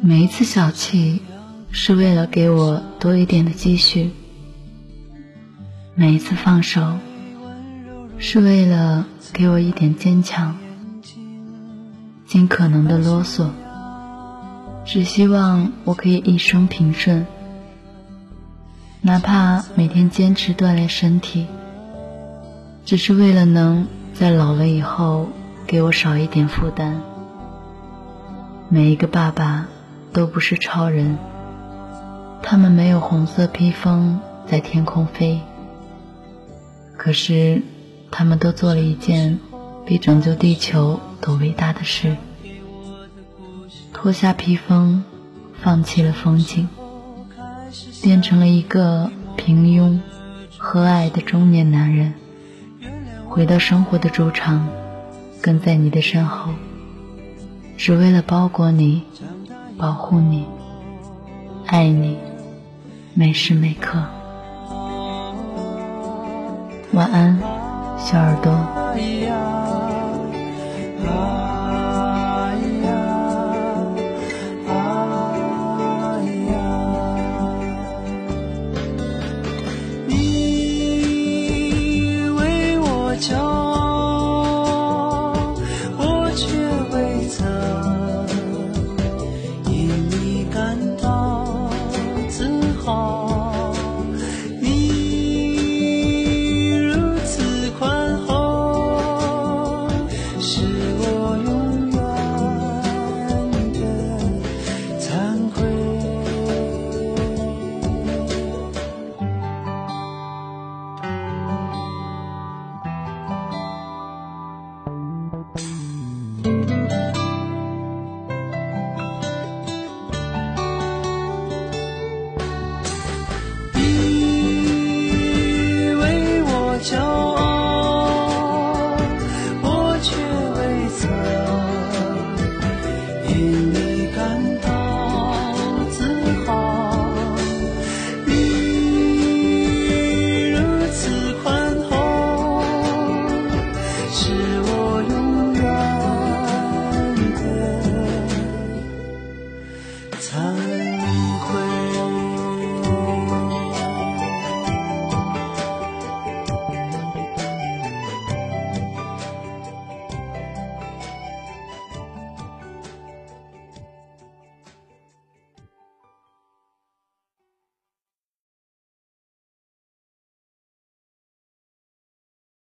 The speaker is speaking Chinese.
每一次小气，是为了给我多一点的积蓄；每一次放手，是为了给我一点坚强。尽可能的啰嗦，只希望我可以一生平顺。哪怕每天坚持锻炼身体，只是为了能在老了以后给我少一点负担。每一个爸爸都不是超人，他们没有红色披风在天空飞，可是他们都做了一件比拯救地球都伟大的事：脱下披风，放弃了风景，变成了一个平庸、和蔼的中年男人，回到生活的主场，跟在你的身后。只为了包裹你，保护你，爱你，每时每刻。晚安，小耳朵。是我永远的。